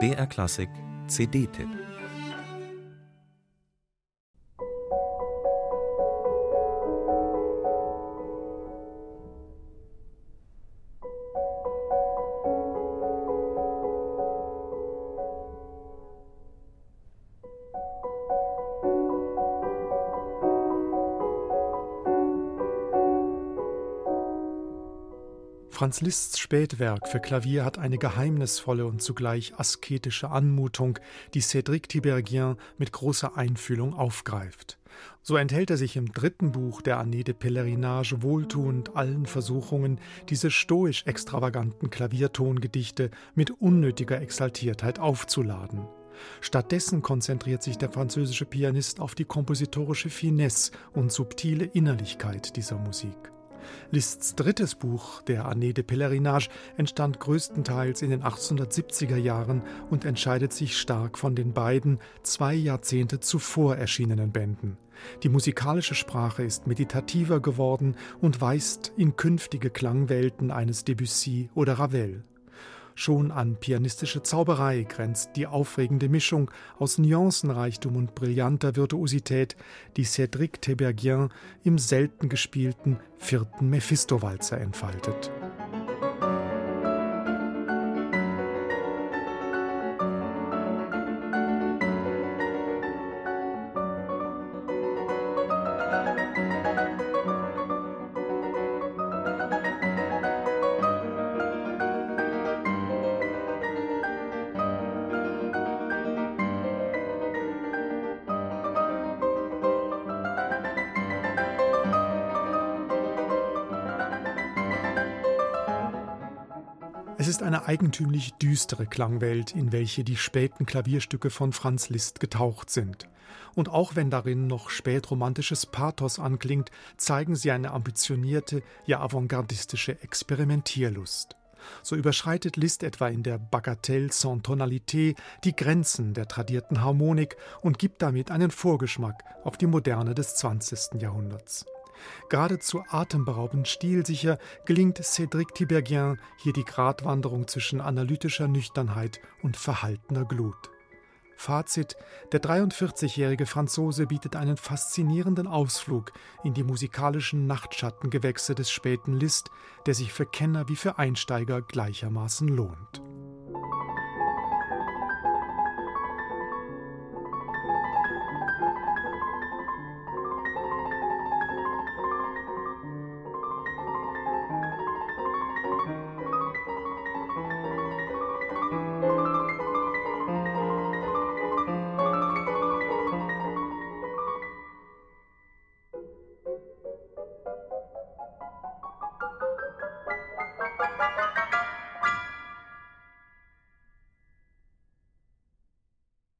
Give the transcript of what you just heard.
BR Klassik CD-Tipp Franz Liszts Spätwerk für Klavier hat eine geheimnisvolle und zugleich asketische Anmutung, die Cédric Tiberghien mit großer Einfühlung aufgreift. So enthält er sich im dritten Buch der Année de Pèlerinage wohltuend allen Versuchungen, diese stoisch extravaganten Klaviertongedichte mit unnötiger Exaltiertheit aufzuladen. Stattdessen konzentriert sich der französische Pianist auf die kompositorische Finesse und subtile Innerlichkeit dieser Musik. Liszts drittes Buch, der Année de Pèlerinage, entstand größtenteils in den 1870er Jahren und entscheidet sich stark von den beiden zwei Jahrzehnte zuvor erschienenen Bänden. Die musikalische Sprache ist meditativer geworden und weist in künftige Klangwelten eines Debussy oder Ravel. Schon an pianistische Zauberei grenzt die aufregende Mischung aus Nuancenreichtum und brillanter Virtuosität, die Cédric Tebergien im selten gespielten vierten Mephisto-Walzer entfaltet. Es ist eine eigentümlich düstere Klangwelt, in welche die späten Klavierstücke von Franz Liszt getaucht sind. Und auch wenn darin noch spätromantisches Pathos anklingt, zeigen sie eine ambitionierte, ja avantgardistische Experimentierlust. So überschreitet Liszt etwa in der Bagatelle sans Tonalité die Grenzen der tradierten Harmonik und gibt damit einen Vorgeschmack auf die Moderne des 20. Jahrhunderts. Geradezu atemberaubend stilsicher gelingt Cédric Tiberghien hier die Gratwanderung zwischen analytischer Nüchternheit und verhaltener Glut. Fazit: Der 43-jährige Franzose bietet einen faszinierenden Ausflug in die musikalischen Nachtschattengewächse des späten Liszt, der sich für Kenner wie für Einsteiger gleichermaßen lohnt.